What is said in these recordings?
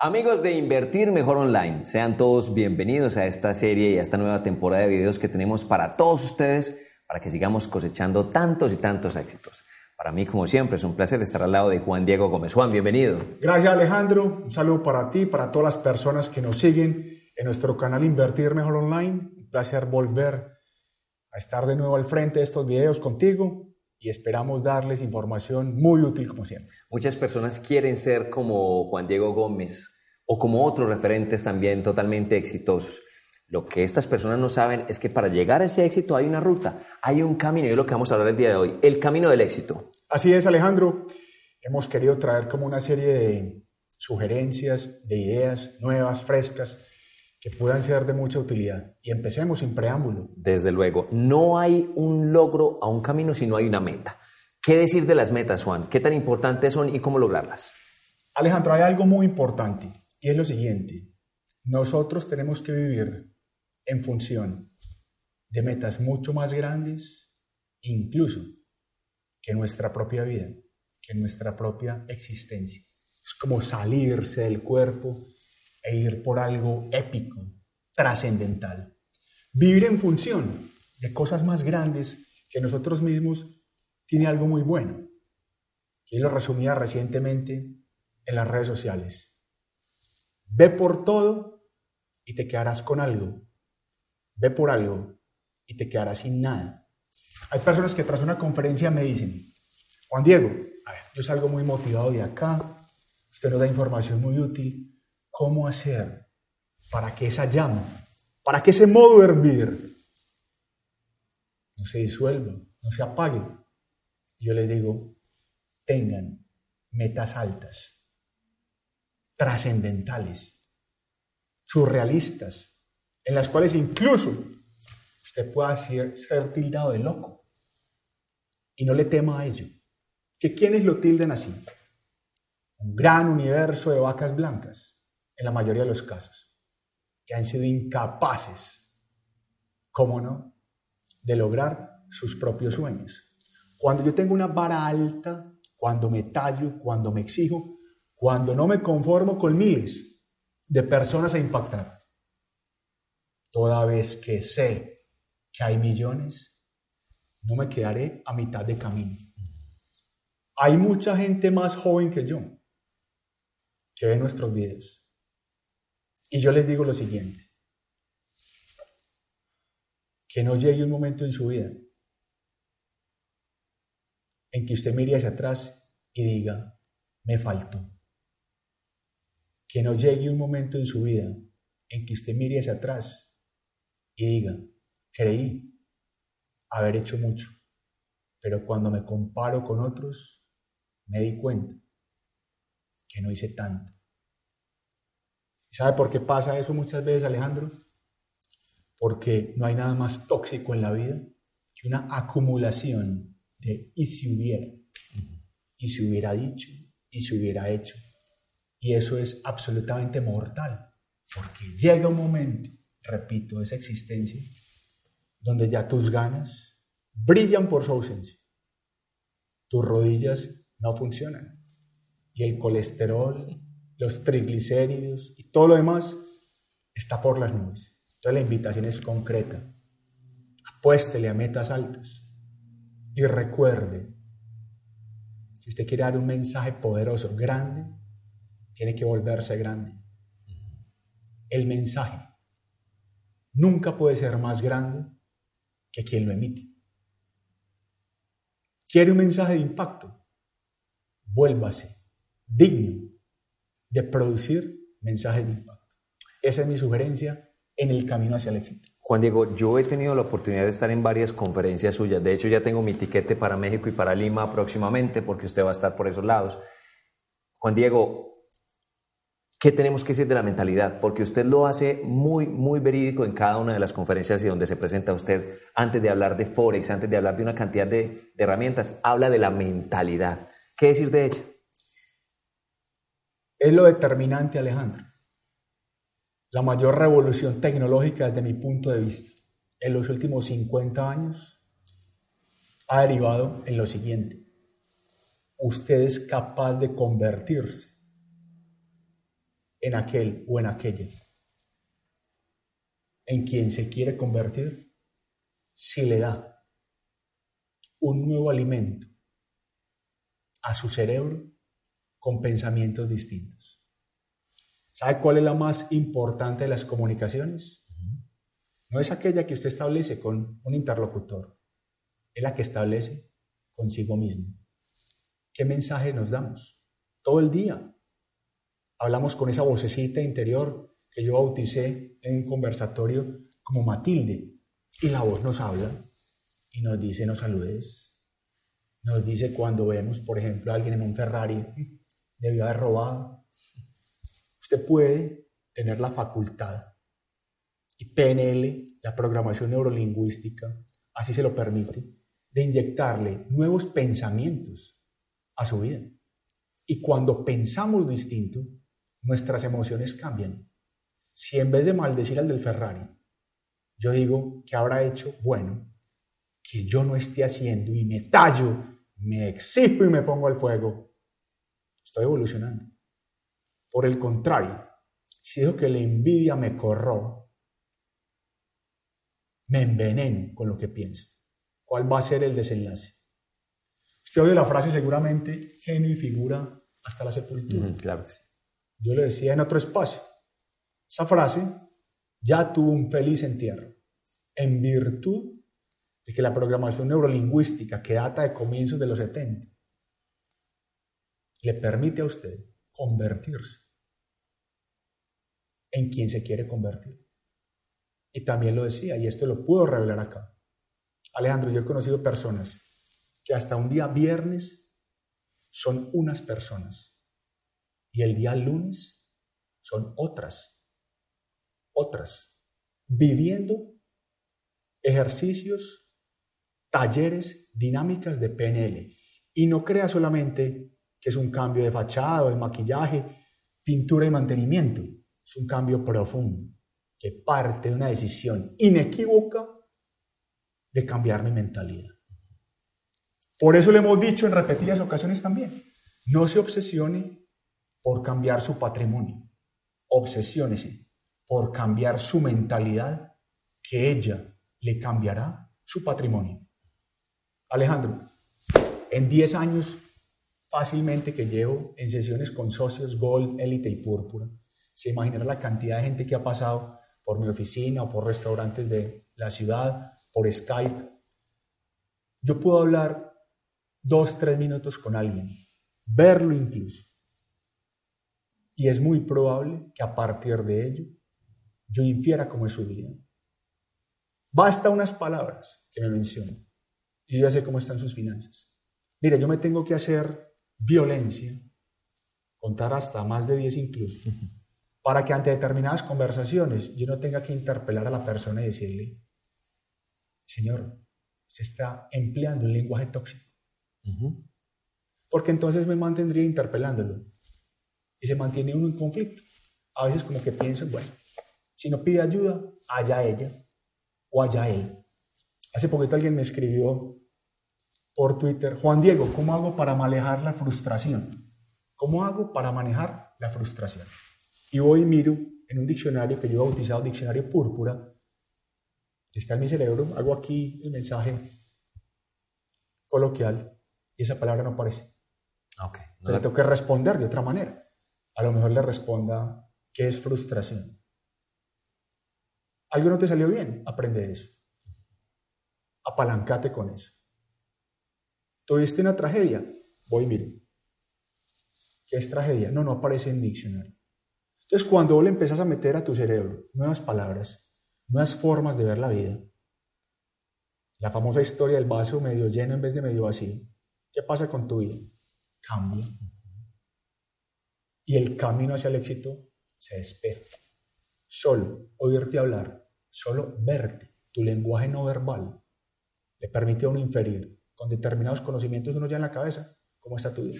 Amigos de Invertir Mejor Online, sean todos bienvenidos a esta serie y a esta nueva temporada de videos que tenemos para todos ustedes para que sigamos cosechando tantos y tantos éxitos. Para mí, como siempre, es un placer estar al lado de Juan Diego Gómez. Juan, bienvenido. Gracias Alejandro, un saludo para ti, para todas las personas que nos siguen en nuestro canal Invertir Mejor Online. Un placer volver a estar de nuevo al frente de estos videos contigo y esperamos darles información muy útil como siempre. Muchas personas quieren ser como Juan Diego Gómez o como otros referentes también totalmente exitosos. Lo que estas personas no saben es que para llegar a ese éxito hay una ruta, hay un camino, y es lo que vamos a hablar el día de hoy, el camino del éxito. Así es, Alejandro. Hemos querido traer como una serie de sugerencias, de ideas nuevas, frescas, que puedan ser de mucha utilidad. Y empecemos sin preámbulo. Desde luego, no hay un logro a un camino si no hay una meta. ¿Qué decir de las metas, Juan? ¿Qué tan importantes son y cómo lograrlas? Alejandro, hay algo muy importante y es lo siguiente. Nosotros tenemos que vivir en función de metas mucho más grandes, incluso que nuestra propia vida, que nuestra propia existencia. Es como salirse del cuerpo e ir por algo épico, trascendental. Vivir en función de cosas más grandes que nosotros mismos tiene algo muy bueno. Y lo resumía recientemente en las redes sociales. Ve por todo y te quedarás con algo. Ve por algo y te quedarás sin nada. Hay personas que tras una conferencia me dicen, Juan Diego, a ver, yo salgo muy motivado de acá, usted nos da información muy útil, cómo hacer para que esa llama, para que ese modo de hervir no se disuelva, no se apague. Yo les digo, tengan metas altas, trascendentales, surrealistas, en las cuales incluso usted pueda ser, tildado de loco. Y no le tema a ello. ¿Que quiénes lo tilden así? Un gran universo de vacas blancas en la mayoría de los casos, que han sido incapaces, ¿cómo no?, de lograr sus propios sueños. Cuando yo tengo una vara alta, cuando me tallo, cuando me exijo, cuando no me conformo con miles de personas a impactar, toda vez que sé que hay millones, no me quedaré a mitad de camino. Hay mucha gente más joven que yo que ve nuestros videos y yo les digo lo siguiente, que no llegue un momento en su vida en que usted mire hacia atrás y diga, me faltó. Que no llegue un momento en su vida en que usted mire hacia atrás y diga, creí haber hecho mucho, pero cuando me comparo con otros, me di cuenta que no hice tanto. ¿Sabe por qué pasa eso muchas veces, Alejandro? Porque no hay nada más tóxico en la vida que una acumulación de y si hubiera, y si hubiera dicho, y si hubiera hecho. Y eso es absolutamente mortal, porque llega un momento, repito, esa existencia, donde ya tus ganas brillan por su ausencia. Tus rodillas no funcionan. Y el colesterol los triglicéridos y todo lo demás está por las nubes. Entonces la invitación es concreta. Apuéstele a metas altas y recuerde, si usted quiere dar un mensaje poderoso, grande, tiene que volverse grande. El mensaje nunca puede ser más grande que quien lo emite. ¿Quiere un mensaje de impacto? Vuélvase digno de producir mensajes de impacto. Esa es mi sugerencia en el camino hacia el éxito. Juan Diego, yo he tenido la oportunidad de estar en varias conferencias suyas. De hecho, ya tengo mi tiquete para México y para Lima próximamente porque usted va a estar por esos lados. Juan Diego, ¿qué tenemos que decir de la mentalidad? Porque usted lo hace muy, muy verídico en cada una de las conferencias y donde se presenta usted. Antes de hablar de Forex, antes de hablar de una cantidad de, de herramientas, habla de la mentalidad. ¿Qué decir de ella? Es lo determinante, Alejandro. La mayor revolución tecnológica desde mi punto de vista en los últimos 50 años ha derivado en lo siguiente. Usted es capaz de convertirse en aquel o en aquella en quien se quiere convertir si le da un nuevo alimento a su cerebro con pensamientos distintos. ¿Sabe cuál es la más importante de las comunicaciones? No es aquella que usted establece con un interlocutor, es la que establece consigo mismo. ¿Qué mensaje nos damos? Todo el día. Hablamos con esa vocecita interior que yo bauticé en un conversatorio como Matilde. Y la voz nos habla y nos dice, no saludes. Nos dice cuando vemos, por ejemplo, a alguien en un Ferrari, debió haber robado. Usted puede tener la facultad y PNL, la programación neurolingüística, así se lo permite, de inyectarle nuevos pensamientos a su vida. Y cuando pensamos distinto, nuestras emociones cambian. Si en vez de maldecir al del Ferrari, yo digo que habrá hecho bueno, que yo no esté haciendo y me tallo, me exijo y me pongo al fuego, estoy evolucionando. Por el contrario, si digo que la envidia me corroba, me enveneno con lo que pienso. ¿Cuál va a ser el desenlace? Usted oye la frase seguramente, genio y figura hasta la sepultura. claro que sí. Yo le decía en otro espacio, esa frase ya tuvo un feliz entierro, en virtud de que la programación neurolingüística que data de comienzos de los 70 le permite a usted convertirse en quien se quiere convertir. Y también lo decía, y esto lo puedo revelar acá. Alejandro, yo he conocido personas que hasta un día viernes son unas personas y el día lunes son otras, otras, viviendo ejercicios, talleres, dinámicas de PNL. Y no crea solamente que es un cambio de fachada, de maquillaje, pintura y mantenimiento. Es un cambio profundo que parte de una decisión inequívoca de cambiar mi mentalidad. Por eso le hemos dicho en repetidas ocasiones también, no se obsesione por cambiar su patrimonio, obsesiónese por cambiar su mentalidad, que ella le cambiará su patrimonio. Alejandro, en 10 años fácilmente que llevo en sesiones con socios Gold, Elite y Púrpura, se imaginará la cantidad de gente que ha pasado por mi oficina o por restaurantes de la ciudad, por Skype. Yo puedo hablar dos, tres minutos con alguien, verlo incluso. Y es muy probable que a partir de ello yo infiera cómo es su vida. Basta unas palabras que me mencionen y yo ya sé cómo están sus finanzas. Mire, yo me tengo que hacer violencia, contar hasta más de 10 incluso, para que ante determinadas conversaciones yo no tenga que interpelar a la persona y decirle, Señor, se está empleando un lenguaje tóxico. Porque entonces me mantendría interpelándolo. Y se mantiene uno en conflicto. A veces como que pienso, bueno, si no pide ayuda, allá ella o allá él. Hace poquito alguien me escribió por Twitter, Juan Diego, ¿cómo hago para manejar la frustración? ¿Cómo hago para manejar la frustración? Y voy y miro en un diccionario que yo he bautizado Diccionario Púrpura, que está en mi cerebro, hago aquí el mensaje coloquial y esa palabra no aparece. Okay. Entonces le tengo que responder de otra manera. A lo mejor le responda, ¿qué es frustración? Algo no te salió bien, aprende eso. Apalancate con eso. ¿Tuviste una tragedia? Voy, mire. ¿Qué es tragedia? No, no aparece en diccionario. Entonces, cuando vos le empezás a meter a tu cerebro nuevas palabras, nuevas formas de ver la vida, la famosa historia del vaso medio lleno en vez de medio vacío, ¿qué pasa con tu vida? Cambia. Y el camino hacia el éxito se despeja. Solo oírte hablar, solo verte, tu lenguaje no verbal, le permite a uno inferir con determinados conocimientos uno ya en la cabeza cómo está tu vida.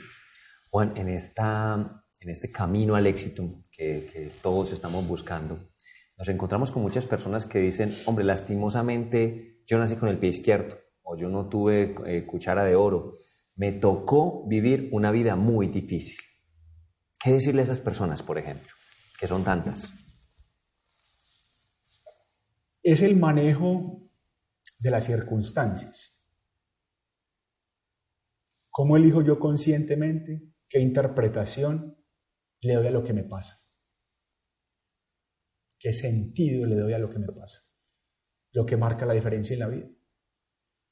Juan, en esta en este camino al éxito que, todos estamos buscando, nos encontramos con muchas personas que dicen, hombre, lastimosamente yo nací con el pie izquierdo o yo no tuve eh, cuchara de oro, me tocó vivir una vida muy difícil. ¿Qué decirle a esas personas, por ejemplo? que son tantas? Es el manejo de las circunstancias. ¿Cómo elijo yo conscientemente qué interpretación le doy a lo que me pasa? ¿Qué sentido le doy a lo que me pasa? Lo que marca la diferencia en la vida.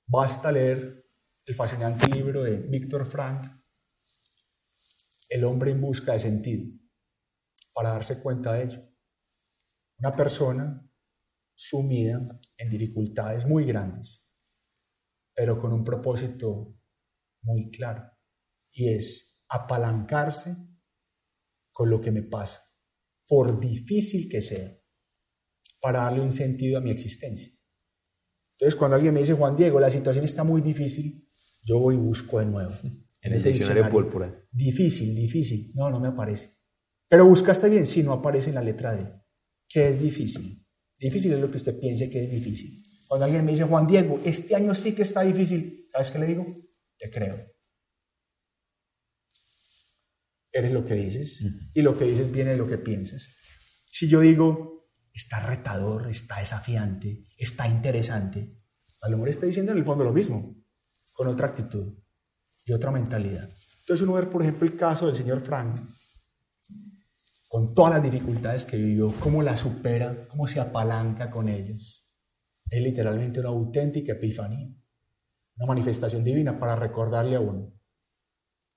Basta leer el fascinante libro de Víctor Frank, El hombre en busca de sentido, para darse cuenta de ello. Una persona sumida en dificultades muy grandes, pero con un propósito muy claro, y es apalancarse con lo que me pasa, por difícil que sea, para darle un sentido a mi existencia. Entonces, cuando alguien me dice, Juan Diego, la situación está muy difícil, yo voy y busco de nuevo. En el diccionario púrpura. Difícil, difícil. No, no me aparece. Pero buscaste bien, sí, no aparece en la letra D. ¿Qué es difícil? Difícil es lo que usted piense que es difícil. Cuando alguien me dice, Juan Diego, este año sí que está difícil, ¿sabes qué le digo? Te creo. Eres lo que dices y lo que dices viene de lo que piensas. Si yo digo, está retador, está desafiante, está interesante, a lo mejor está diciendo en el fondo lo mismo, con otra actitud y otra mentalidad. Entonces uno ve, por ejemplo, el caso del señor Frank, con todas las dificultades que vivió, cómo las supera, cómo se apalanca con ellos. Es literalmente una auténtica epifanía, una manifestación divina para recordarle a uno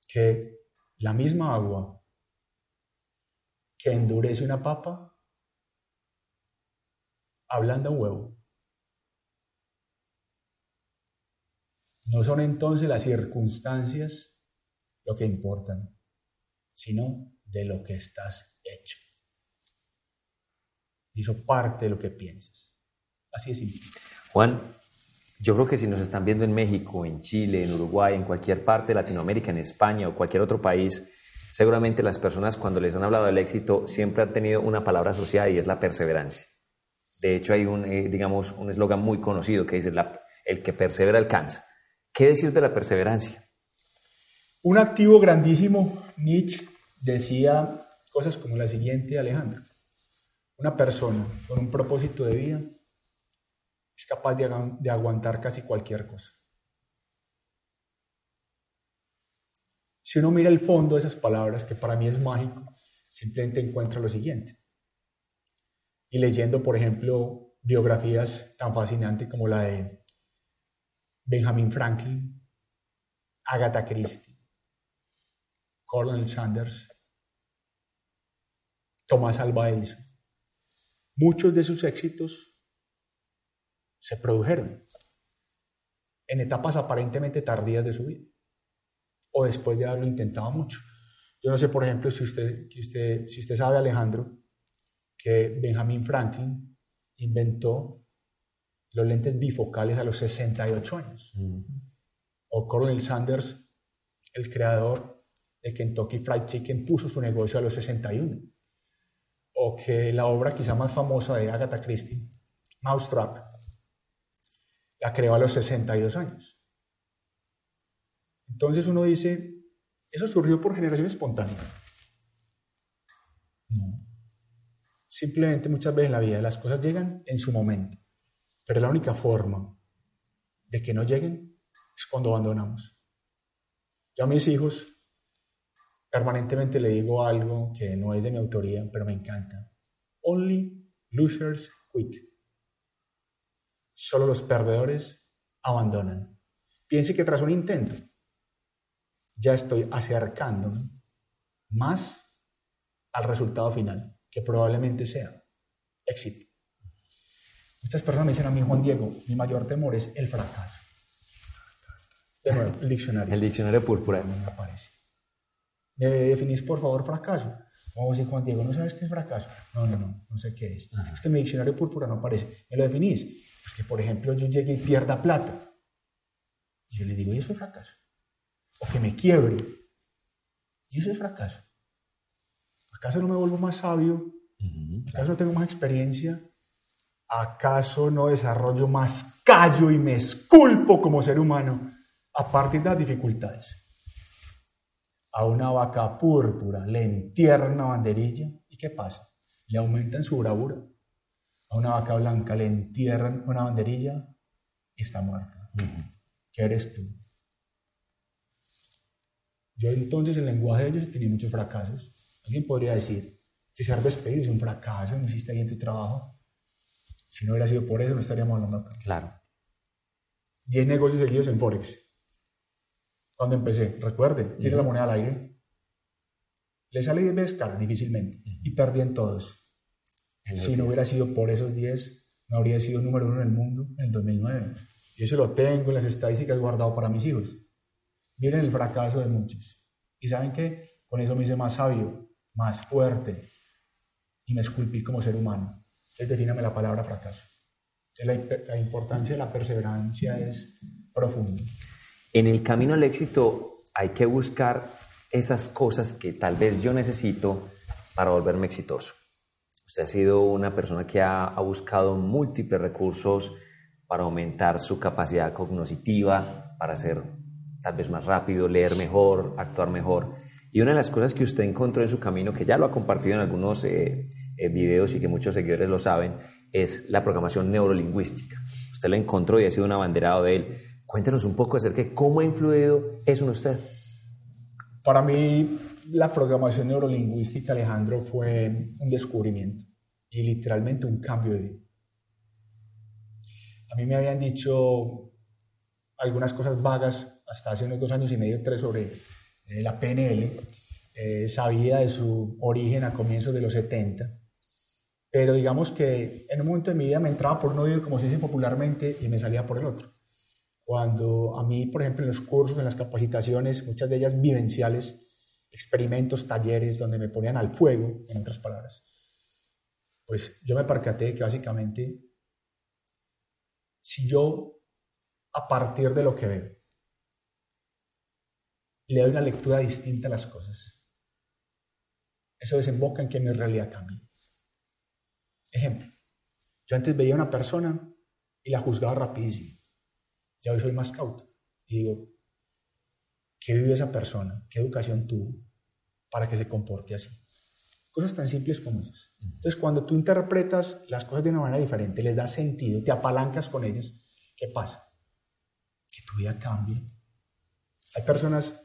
que la misma agua que endurece una papa, ablanda un huevo. No son entonces las circunstancias lo que importan, sino de lo que estás hecho. Eso parte de lo que piensas. Así es. Juan, yo creo que si nos están viendo en México, en Chile, en Uruguay, en cualquier parte de Latinoamérica, en España o cualquier otro país, seguramente las personas cuando les han hablado del éxito siempre han tenido una palabra asociada y es la perseverancia. De hecho, hay un, eh, digamos, un eslogan muy conocido que dice, el que persevera alcanza. ¿Qué decir de la perseverancia? Un activo grandísimo, Nietzsche decía cosas como la siguiente, Alejandro. Una persona con un propósito de vida es capaz de, de aguantar casi cualquier cosa. Si uno mira el fondo de esas palabras, que para mí es mágico, simplemente encuentra lo siguiente. Y leyendo, por ejemplo, biografías tan fascinantes como la de Benjamin Franklin, Agatha Christie, Colonel Sanders, Tomás Alva Edison. Muchos de sus éxitos se produjeron en etapas aparentemente tardías de su vida o después de haberlo intentado mucho. Yo no sé, por ejemplo, si usted, usted, si usted sabe, Alejandro, que Benjamin Franklin inventó los lentes bifocales a los 68 años. O Colonel Sanders, el creador de Kentucky Fried Chicken, puso su negocio a los 61. O que la obra quizá más famosa de Agatha Christie, Mousetrap, la creó a los 62 años. Entonces uno dice, ¿eso surgió por generación espontánea? No. Simplemente muchas veces en la vida las cosas llegan en su momento. Pero la única forma de que no lleguen es cuando abandonamos. Yo a mis hijos permanentemente le digo algo que no es de mi autoría, pero me encanta. Only losers quit. Solo los perdedores abandonan. Piense que tras un intento ya estoy acercándome más al resultado final, que probablemente sea éxito. Muchas personas me dicen a mí, Juan Diego, mi mayor temor es el fracaso. De nuevo, el diccionario. El diccionario púrpura. No me aparece. ¿Me definís, por favor, fracaso? Vamos a decir, Juan Diego, ¿no sabes qué es fracaso? No, no, no, no sé qué es. Es que mi diccionario púrpura no aparece. ¿Me lo definís? Pues que, por ejemplo, yo llegue y pierda plata. Y yo le digo, ¿y eso es fracaso? O que me quiebre. ¿Y eso es fracaso? ¿Acaso no me vuelvo más sabio? ¿Acaso no tengo más experiencia? ¿Acaso no desarrollo más callo y me esculpo como ser humano a partir de las dificultades? A una vaca púrpura le entierra una banderilla y ¿qué pasa? le aumentan su bravura. A una vaca blanca le entierran una banderilla y está muerta. ¿Qué eres tú? Yo entonces el lenguaje de ellos tenía muchos fracasos. Alguien podría decir que ser despedido es un fracaso, no hiciste bien tu trabajo. Si no hubiera sido por eso, no estaríamos hablando acá. Claro. Diez negocios seguidos en Forex. Cuando empecé, recuerde, tiene la moneda al aire. Le sale 10 veces cara, difícilmente. Y perdí en todos. Si no hubiera sido por esos 10, no habría sido número uno en el mundo en el 2009. Y eso lo tengo en las estadísticas guardado para mis hijos. Miren el fracaso de muchos. Y saben que con eso me hice más sabio, más fuerte y me esculpí como ser humano. Entonces defíname la palabra fracaso. La, la importancia de la perseverancia es profunda. En el camino al éxito hay que buscar esas cosas que tal vez yo necesito para volverme exitoso. Usted ha sido una persona que ha, buscado múltiples recursos para aumentar su capacidad cognitiva, para ser tal vez más rápido, leer mejor, actuar mejor. Y una de las cosas que usted encontró en su camino, que ya lo ha compartido en algunos eh, eh, videos y que muchos seguidores lo saben, es la programación neurolingüística. Usted lo encontró y ha sido un abanderado de él. Cuéntenos un poco acerca de cómo ha influido eso en usted. Para mí, la programación neurolingüística, Alejandro, fue un descubrimiento y literalmente un cambio de vida. A mí me habían dicho algunas cosas vagas hasta hace unos dos años y medio, tres sobre eh, la PNL. Eh, sabía de su origen a comienzos de los 70, pero digamos que en un momento de mi vida me entraba por un oído, como se dice popularmente, y me salía por el otro. Cuando a mí, por ejemplo, en los cursos, en las capacitaciones, muchas de ellas vivenciales, experimentos, talleres, donde me ponían al fuego, en otras palabras, pues yo me percaté que básicamente, si yo, a partir de lo que veo, le doy una lectura distinta a las cosas. Eso desemboca en que mi realidad cambie. Ejemplo, yo antes veía a una persona y la juzgaba rapidísimo. Ya hoy soy más cauto y digo, ¿qué vive esa persona? ¿Qué educación tuvo para que se comporte así? Cosas tan simples como esas. Entonces, cuando tú interpretas las cosas de una manera diferente, les das sentido, te apalancas con ellas, ¿qué pasa? Que tu vida cambie. Hay personas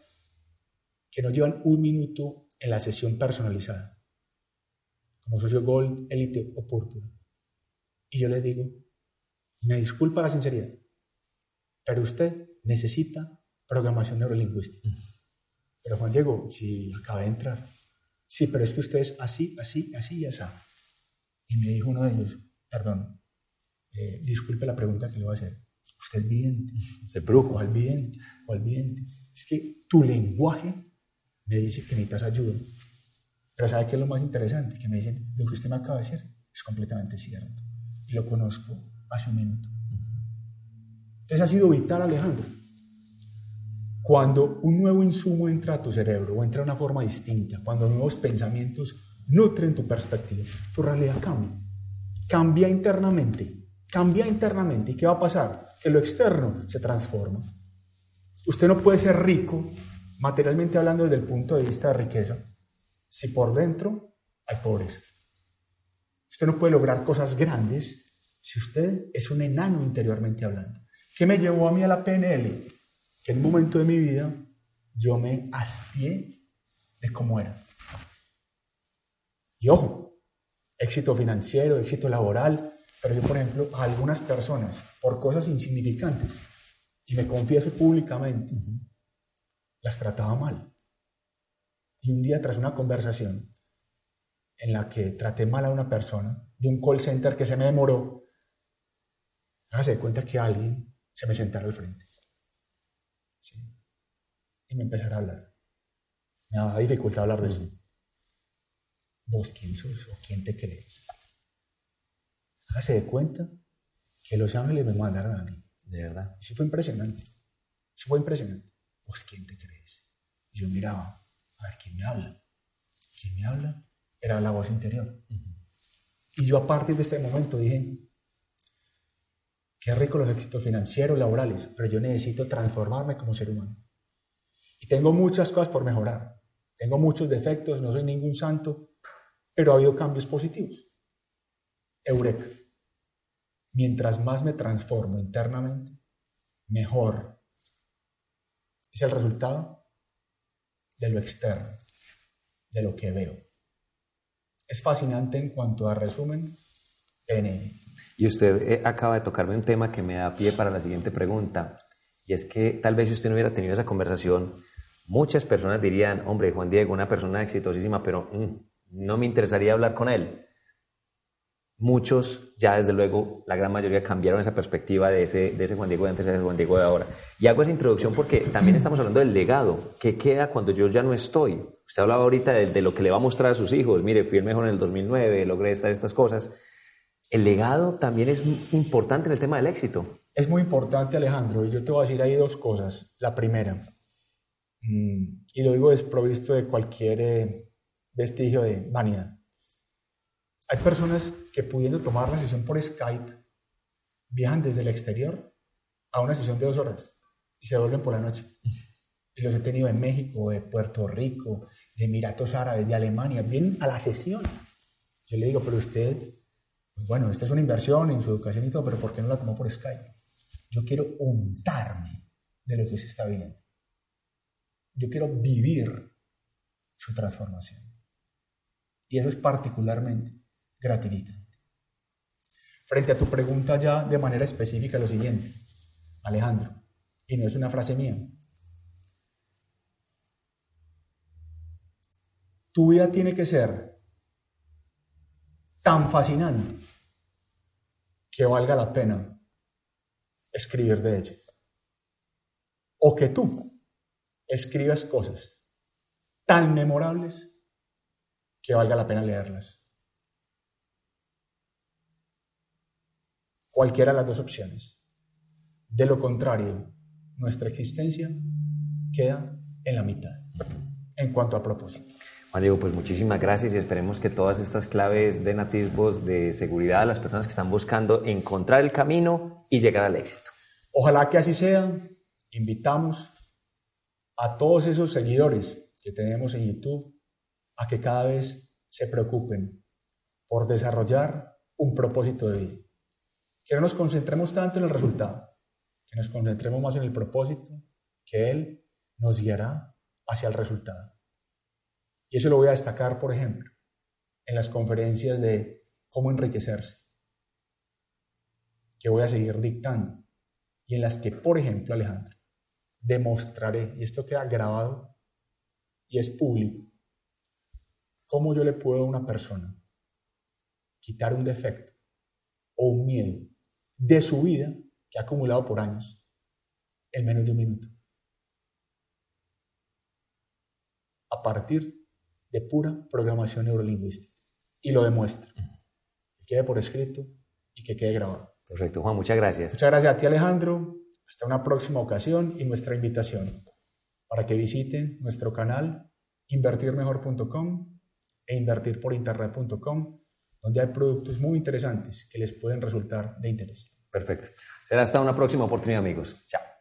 que no llevan un minuto en la sesión personalizada, como socio Gold, Elite o Púrpura. Y yo les digo, me disculpa la sinceridad, pero usted necesita programación neurolingüística. Pero Juan Diego, si acaba de entrar, sí, pero es que usted es así, así, así y así. Y me dijo uno de ellos, perdón, eh, disculpe la pregunta que le voy a hacer. Usted es vidente. Se brujo. al vidente? al vidente? Es que tu lenguaje me dice que necesitas ayuda. Pero ¿sabe qué es lo más interesante? Que me dicen, lo que usted me acaba de decir es completamente cierto. Y lo conozco hace un minuto. Entonces ha sido vital, Alejandro. Cuando un nuevo insumo entra a tu cerebro o entra de una forma distinta, cuando nuevos pensamientos nutren tu perspectiva, tu realidad cambia. Cambia internamente. Cambia internamente. ¿Y qué va a pasar? Que lo externo se transforma. Usted no puede ser rico materialmente hablando desde el punto de vista de riqueza, si por dentro hay pobreza. Usted no puede lograr cosas grandes si usted es un enano interiormente hablando. ¿Qué me llevó a mí a la PNL? Que en un momento de mi vida yo me hastié de cómo era. Y ojo, éxito financiero, éxito laboral, pero yo, por ejemplo, a algunas personas, por cosas insignificantes, y me confieso públicamente, las trataba mal. Y un día tras una conversación en la que traté mal a una persona de un call center que se me demoró, hágase cuenta que alguien se me sentara al frente. Y me empezara a hablar. Me daba dificultad hablar de esto. ¿Vos quién sos o quién te crees? Hágase de cuenta que los ángeles me mandaron a mí. De verdad. Eso fue impresionante. Eso fue impresionante. ¿Vos quién te crees? Y yo miraba, a ver, ¿quién me habla? ¿Quién me habla? Era la voz interior. Y yo a partir de este momento dije, qué rico los éxitos financieros, laborales, pero yo necesito transformarme como ser humano. Y tengo muchas cosas por mejorar. Tengo muchos defectos, no soy ningún santo, pero ha habido cambios positivos. Eureka. Mientras más me transformo internamente, mejor es el resultado de lo externo, de lo que veo. Es fascinante en cuanto a resumen, PNL. Y usted eh, acaba de tocarme un tema que me da pie para la siguiente pregunta. Y es que tal vez si usted no hubiera tenido esa conversación, muchas personas dirían, hombre, Juan Diego, una persona exitosísima, pero mm, no me interesaría hablar con él. Muchos, ya desde luego, la gran mayoría cambiaron esa perspectiva de ese, Juan Diego de antes a ese Juan Diego de ahora. Y hago esa introducción porque también estamos hablando del legado. ¿Qué queda cuando yo ya no estoy? Usted hablaba ahorita de, de lo que le va a mostrar a sus hijos. Mire, fui el mejor en el 2009, logré estas, estas cosas. El legado también es importante en el tema del éxito. Es muy importante, Alejandro, y yo te voy a decir ahí dos cosas. La primera, mm, y lo digo desprovisto de cualquier eh, vestigio de vanidad. Hay personas que pudiendo tomar la sesión por Skype, viajan desde el exterior a una sesión de dos horas y se vuelven por la noche. Y los he tenido en México, de Puerto Rico, de Emiratos Árabes, de Alemania, vienen a la sesión. Yo le digo, pero usted, bueno, esta es una inversión en su educación y todo, pero ¿por qué no la tomó por Skype? Yo quiero untarme de lo que se está viviendo. Yo quiero vivir su transformación. Y eso es particularmente gratificante. Frente a tu pregunta ya de manera específica, lo siguiente, Alejandro, y no es una frase mía. Tu vida tiene que ser tan fascinante que valga la pena escribir de ella. O que tú escribas cosas tan memorables que valga la pena leerlas. Cualquiera de las dos opciones. De lo contrario, nuestra existencia queda en la mitad en cuanto a propósito. Juan Diego, pues muchísimas gracias y esperemos que todas estas claves den atisbos de seguridad a las personas que están buscando encontrar el camino y llegar al éxito. Ojalá que así sea. Invitamos a todos esos seguidores que tenemos en YouTube a que cada vez se preocupen por desarrollar un propósito de vida. Que no nos concentremos tanto en el resultado, que nos concentremos más en el propósito, que Él nos guiará hacia el resultado. Y eso lo voy a destacar, por ejemplo, en las conferencias de cómo enriquecerse, que voy a seguir dictando, y en las que, por ejemplo, Alejandro, demostraré, y esto queda grabado y es público, cómo yo le puedo a una persona quitar un defecto o un miedo de su vida que ha acumulado por años en menos de un minuto. A partir de pura programación neurolingüística. Y lo demuestra. Que quede por escrito y que quede grabado. Perfecto, Juan, muchas gracias. Muchas gracias a ti, Alejandro. Hasta una próxima ocasión y nuestra invitación para que visiten nuestro canal invertirmejor.com e invertirporinternet.com, donde hay productos muy interesantes que les pueden resultar de interés. Perfecto. Será hasta una próxima oportunidad, amigos. Chao.